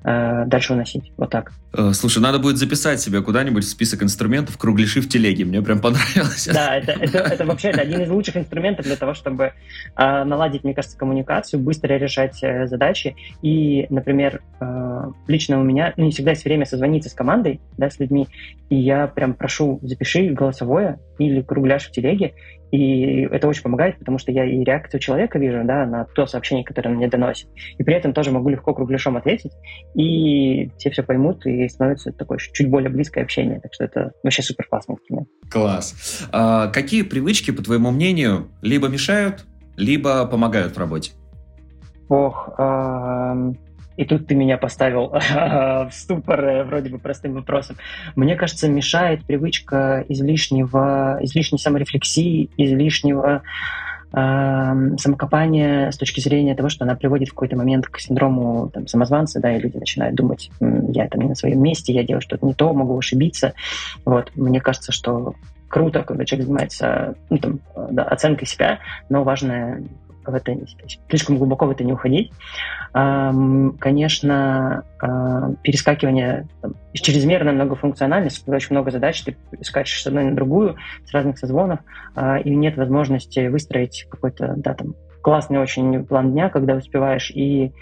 Э, дальше уносить. Вот так. Э, слушай, надо будет записать себе куда-нибудь в список инструментов кругляши в телеге. Мне прям понравилось. Да, это, это, это вообще это один из лучших инструментов для того, чтобы э, наладить, мне кажется, коммуникацию, быстро решать э, задачи. И, например, э, лично у меня ну, не всегда есть время созвониться с командой, да, с людьми, и я прям прошу, запиши голосовое или кругляш в телеге, и это очень помогает, потому что я и реакцию человека вижу да, на то сообщение, которое он мне доносит. И при этом тоже могу легко кругляшом ответить, и все все поймут, и становится такое чуть более близкое общение. Так что это вообще супер классный инструмент. Класс. А какие привычки, по твоему мнению, либо мешают, либо помогают в работе? Ох, и тут ты меня поставил в ступор э, вроде бы простым вопросом. Мне кажется, мешает привычка излишнего, излишней саморефлексии, излишнего э, самокопания с точки зрения того, что она приводит в какой-то момент к синдрому там, самозванца, да, и люди начинают думать, я там не на своем месте, я делаю что-то не то, могу ошибиться. Вот, мне кажется, что круто, когда человек занимается ну, там, да, оценкой себя, но важно в это слишком глубоко в это не уходить. Конечно, а, перескакивание, чрезмерная многофункциональность, когда очень много задач, ты скачешь с одной на другую, с разных созвонов, а, и нет возможности выстроить какой-то, да, там, классный очень план дня, когда успеваешь и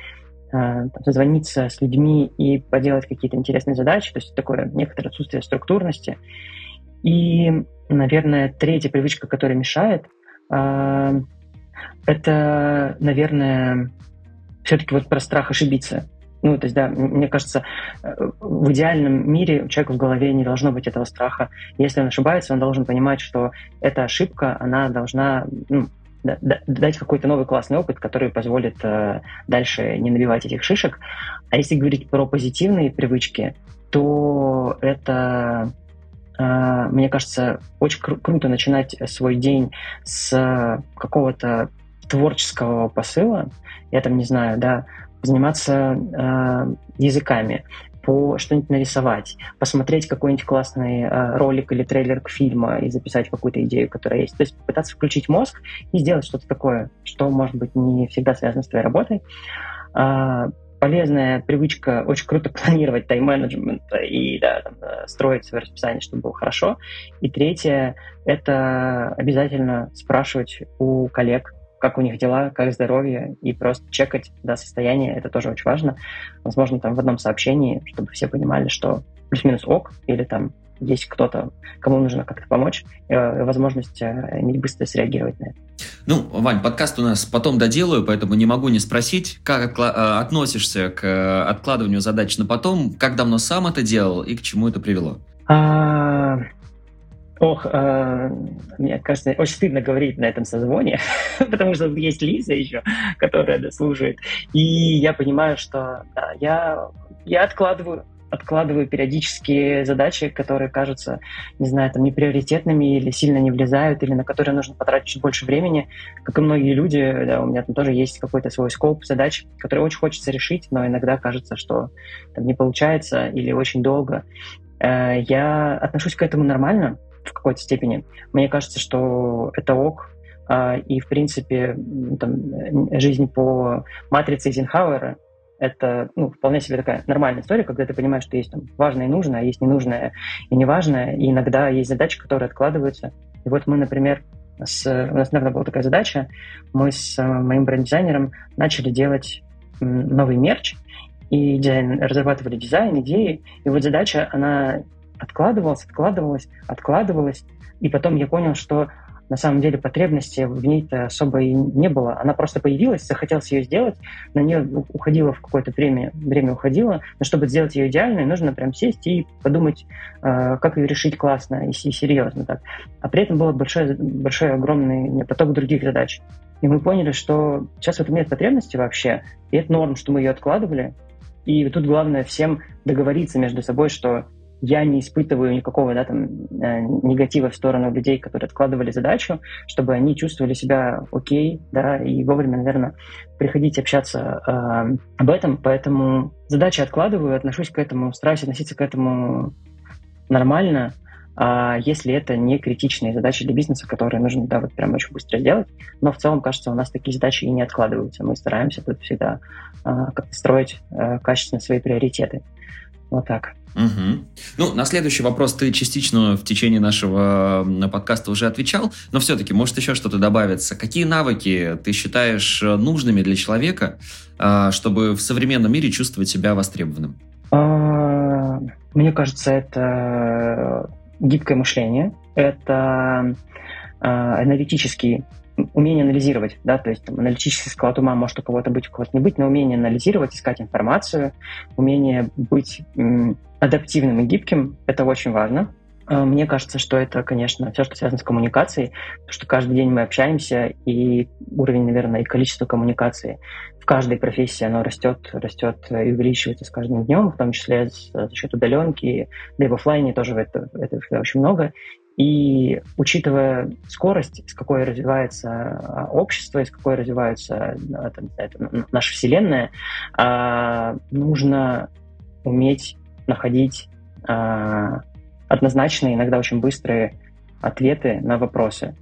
а, там, созвониться с людьми и поделать какие-то интересные задачи, то есть такое некоторое отсутствие структурности. И, наверное, третья привычка, которая мешает, это, наверное, все-таки вот про страх ошибиться. Ну, то есть, да, мне кажется, э, в идеальном мире у человека в голове не должно быть этого страха. Если он ошибается, он должен понимать, что эта ошибка, она должна ну, дать какой-то новый классный опыт, который позволит э, дальше не набивать этих шишек. А если говорить про позитивные привычки, то это мне кажется, очень кру- круто начинать свой день с какого-то творческого посыла, я там не знаю, да, заниматься э, языками, по что-нибудь нарисовать, посмотреть какой-нибудь классный э, ролик или трейлер к фильму и записать какую-то идею, которая есть. То есть пытаться включить мозг и сделать что-то такое, что, может быть, не всегда связано с твоей работой. Полезная привычка очень круто планировать тайм-менеджмент и да, там, э, строить свое расписание, чтобы было хорошо. И третье — это обязательно спрашивать у коллег, как у них дела, как здоровье, и просто чекать да, состояние, это тоже очень важно. Возможно, там в одном сообщении, чтобы все понимали, что плюс-минус ок, или там есть кто-то, кому нужно как-то помочь, э, возможность э, иметь быстро среагировать на это. Ну, Вань, подкаст у нас потом доделаю, поэтому не могу не спросить, как э, относишься к откладыванию задач на потом, как давно сам это делал и к чему это привело? А, Ох, э, мне кажется, очень стыдно говорить на этом созвоне, потому что есть Лиза еще, которая служит. И я понимаю, что да, я, я откладываю откладываю периодически задачи, которые кажутся, не знаю, там, неприоритетными или сильно не влезают, или на которые нужно потратить чуть больше времени. Как и многие люди, да, у меня там тоже есть какой-то свой скоп задач, которые очень хочется решить, но иногда кажется, что там не получается или очень долго. Э, я отношусь к этому нормально, в какой-то степени. Мне кажется, что это ок, а, и, в принципе, там, жизнь по матрице Эйзенхауэра — это ну, вполне себе такая нормальная история, когда ты понимаешь, что есть там важное и нужное, а есть ненужное и неважное, и иногда есть задачи, которые откладываются. И вот мы, например, с, у нас недавно была такая задача, мы с э, моим бренд-дизайнером начали делать новый мерч, и дизайн, разрабатывали дизайн, идеи, и вот задача, она откладывалась, откладывалась, откладывалась, и потом я понял, что на самом деле потребности в ней-то особо и не было. Она просто появилась, захотелось ее сделать, на нее уходило в какое-то время, время уходило, но чтобы сделать ее идеальной, нужно прям сесть и подумать, э, как ее решить классно и, серьезно так. А при этом был большой, большой огромный поток других задач. И мы поняли, что сейчас в этом нет потребности вообще, и это норм, что мы ее откладывали. И тут главное всем договориться между собой, что я не испытываю никакого да, там, э, негатива в сторону людей, которые откладывали задачу, чтобы они чувствовали себя окей, да, и вовремя, наверное, приходить общаться э, об этом. Поэтому задачи откладываю, отношусь к этому, стараюсь относиться к этому нормально, а если это не критичные задачи для бизнеса, которые нужно, да, вот прям очень быстро сделать. Но в целом, кажется, у нас такие задачи и не откладываются. Мы стараемся тут всегда а, как-то строить а, качественно свои приоритеты. Вот так. Угу. Ну, на следующий вопрос ты частично в течение нашего подкаста уже отвечал, но все-таки, может, еще что-то добавится. Какие навыки ты считаешь э, нужными для человека, а, чтобы в современном мире чувствовать себя востребованным? А, мне кажется, это гибкое мышление, это аналитический умение анализировать, да, то есть там, аналитический склад ума может у кого-то быть, у кого-то не быть, но умение анализировать, искать информацию, умение быть м, адаптивным и гибким, это очень важно. А, мне кажется, что это, конечно, все, что связано с коммуникацией, потому что каждый день мы общаемся, и уровень, наверное, и количество коммуникации в каждой профессии, оно растет, растет и увеличивается с каждым днем, в том числе за счет удаленки, да и в офлайне тоже это, это очень много. И учитывая скорость, с какой развивается а, общество, с какой развивается а, там, это, наша Вселенная, а, нужно уметь находить однозначные, иногда очень быстрые ответы на вопросы.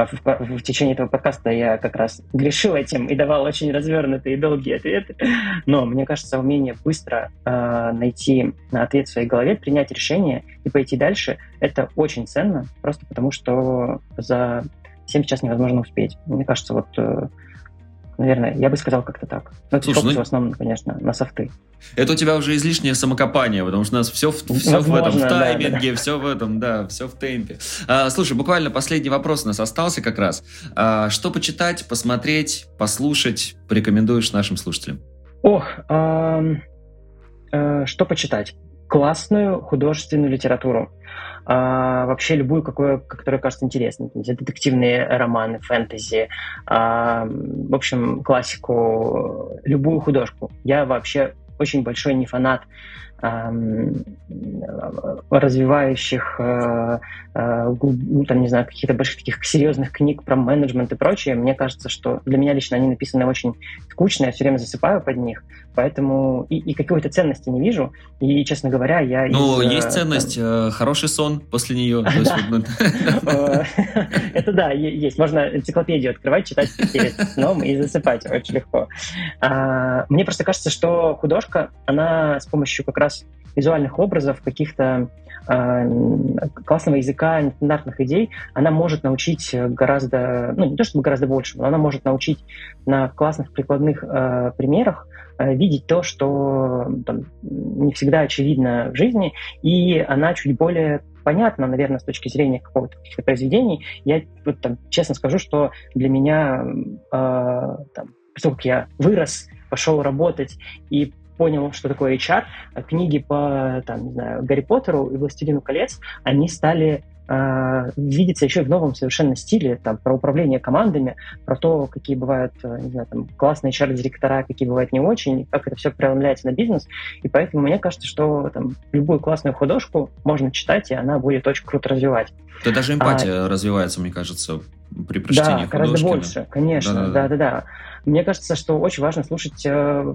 А в, в, течение этого подкаста я как раз грешил этим и давал очень развернутые и долгие ответы. Но мне кажется, умение быстро э, найти ответ в своей голове, принять решение и пойти дальше, это очень ценно, просто потому что за всем сейчас невозможно успеть. Мне кажется, вот э, Наверное, я бы сказал как-то так. Но это Слушай, ну... в основном, конечно, на софты. Это у тебя уже излишнее самокопание, потому что у нас все, все Возможно, в этом, в тайминге, да, да. все в этом, да, все в темпе. А, слушай, буквально последний вопрос у нас остался как раз. А, что почитать, посмотреть, послушать порекомендуешь нашим слушателям? Ох, а, а, что почитать? Классную художественную литературу а, вообще любую, какую, которая кажется интересной. Детективные романы, фэнтези, а, в общем, классику, любую художку. Я вообще очень большой не фанат развивающих, э, э, ну, там, не знаю, каких-то больших таких серьезных книг про менеджмент и прочее, мне кажется, что для меня лично они написаны очень скучно, я все время засыпаю под них, поэтому и, и какой-то ценности не вижу, и, честно говоря, я... Ну, из, есть э, ценность, там... хороший сон после нее. Ну, Это да, есть. Можно энциклопедию открывать, читать перед сном и засыпать очень легко. А, мне просто кажется, что художка, она с помощью как раз визуальных образов, каких-то э, классного языка, нестандартных идей, она может научить гораздо, ну не то чтобы гораздо больше, но она может научить на классных прикладных э, примерах э, видеть то, что там, не всегда очевидно в жизни, и она чуть более понятна, наверное, с точки зрения какого-то каких-то произведений. Я вот, там, честно скажу, что для меня, э, там, поскольку я вырос, пошел работать и понял, что такое HR, книги по, там, не знаю, Гарри Поттеру и Властелину колец, они стали э, видеться еще в новом совершенно стиле, там, про управление командами, про то, какие бывают, э, не знаю, там, классные HR-директора, какие бывают не очень, как это все преломляется на бизнес, и поэтому мне кажется, что там любую классную художку можно читать, и она будет очень круто развивать. Да даже эмпатия а, развивается, мне кажется, при прочтении да, гораздо больше, конечно, да-да-да. Мне кажется, что очень важно слушать э,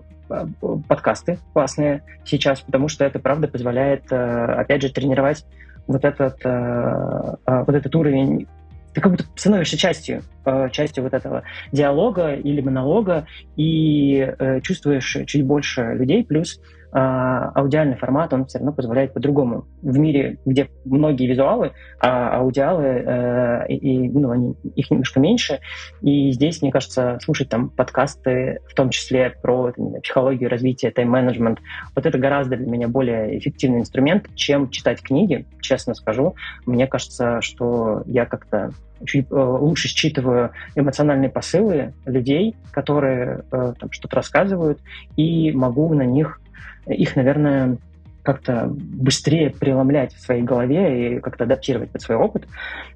подкасты классные сейчас, потому что это, правда, позволяет, э, опять же, тренировать вот этот, э, э, вот этот уровень. Ты как будто становишься частью, э, частью вот этого диалога или монолога и э, чувствуешь чуть больше людей, плюс а, аудиальный формат, он все равно позволяет по-другому. В мире, где многие визуалы, а аудиалы, э, и, ну, они, их немножко меньше, и здесь, мне кажется, слушать там подкасты, в том числе про знаю, психологию развития, тайм-менеджмент, вот это гораздо для меня более эффективный инструмент, чем читать книги, честно скажу. Мне кажется, что я как-то чуть лучше считываю эмоциональные посылы людей, которые там что-то рассказывают, и могу на них их, наверное, как-то быстрее преломлять в своей голове и как-то адаптировать под свой опыт.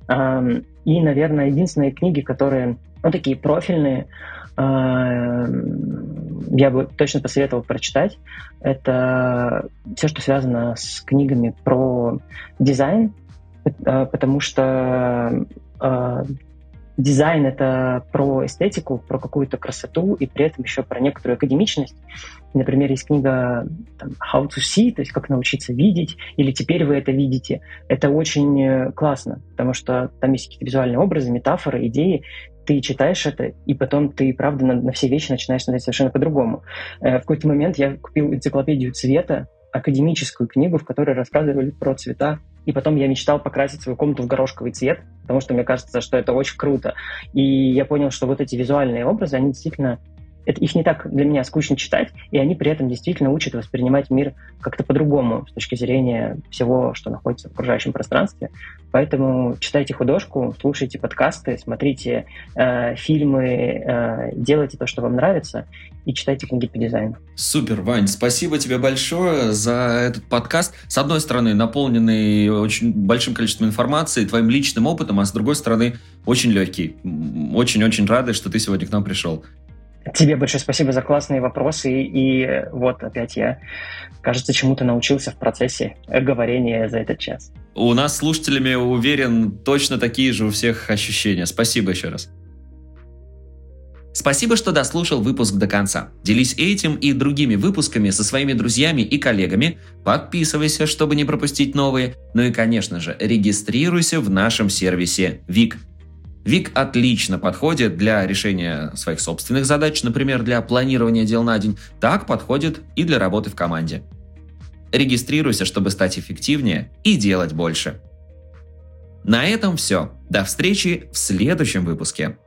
И, наверное, единственные книги, которые, ну, такие профильные, я бы точно посоветовал прочитать, это все, что связано с книгами про дизайн, э, потому что э, дизайн — это про эстетику, про какую-то красоту и при этом еще про некоторую академичность. Например, есть книга там, How to See, то есть как научиться видеть, или теперь вы это видите. Это очень э, классно, потому что там есть какие-то визуальные образы, метафоры, идеи. Ты читаешь это, и потом ты, правда, на, на все вещи начинаешь смотреть совершенно по-другому. Э, в какой-то момент я купил энциклопедию цвета, академическую книгу, в которой рассказывали про цвета и потом я мечтал покрасить свою комнату в горошковый цвет, потому что мне кажется, что это очень круто. И я понял, что вот эти визуальные образы, они действительно это, их не так для меня скучно читать, и они при этом действительно учат воспринимать мир как-то по-другому с точки зрения всего, что находится в окружающем пространстве. Поэтому читайте художку, слушайте подкасты, смотрите э, фильмы, э, делайте то, что вам нравится, и читайте книги по дизайну. Супер, Вань, спасибо тебе большое за этот подкаст. С одной стороны, наполненный очень большим количеством информации, твоим личным опытом, а с другой стороны, очень легкий. Очень-очень рады, что ты сегодня к нам пришел. Тебе большое спасибо за классные вопросы. И вот опять я, кажется, чему-то научился в процессе говорения за этот час. У нас слушателями, уверен, точно такие же у всех ощущения. Спасибо еще раз. Спасибо, что дослушал выпуск до конца. Делись этим и другими выпусками со своими друзьями и коллегами. Подписывайся, чтобы не пропустить новые. Ну и, конечно же, регистрируйся в нашем сервисе ВИК – Вик отлично подходит для решения своих собственных задач, например, для планирования дел на день, так подходит и для работы в команде. Регистрируйся, чтобы стать эффективнее и делать больше. На этом все. До встречи в следующем выпуске.